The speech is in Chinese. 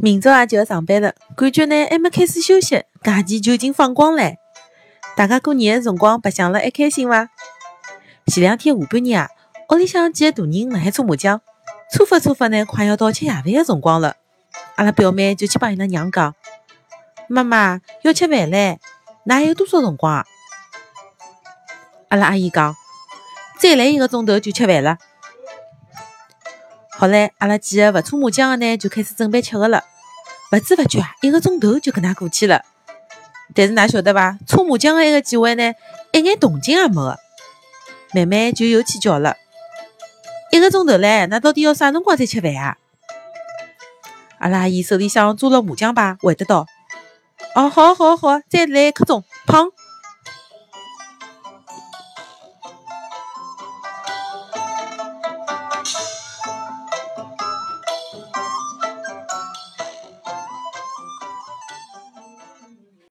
明朝也就要上班了，感觉呢还没开始休息，假期就已经放光唻。大家过年的辰光白相了还开心伐？前两天下半日啊，屋里向几个大人辣海搓麻将，搓发搓发呢，快要到吃夜饭的辰光了。阿拉表妹就去帮伊拉娘讲：“妈妈要吃饭唻，㑚还有多少辰光啊？”阿拉阿姨讲：“再来一个钟头就吃饭了。”好唻，阿拉几个勿搓麻将的呢，就开始准备吃的了。勿知勿觉，一个钟头就搿能过去了。但是㑚晓得伐？搓麻将的埃个几位呢，一眼动静也没个。慢慢就又起叫了。一个钟头唻，那到底要啥辰光才吃饭啊？阿拉阿姨手里向抓了麻将牌，回答道：“哦，好，好，好，再来一刻钟，砰！”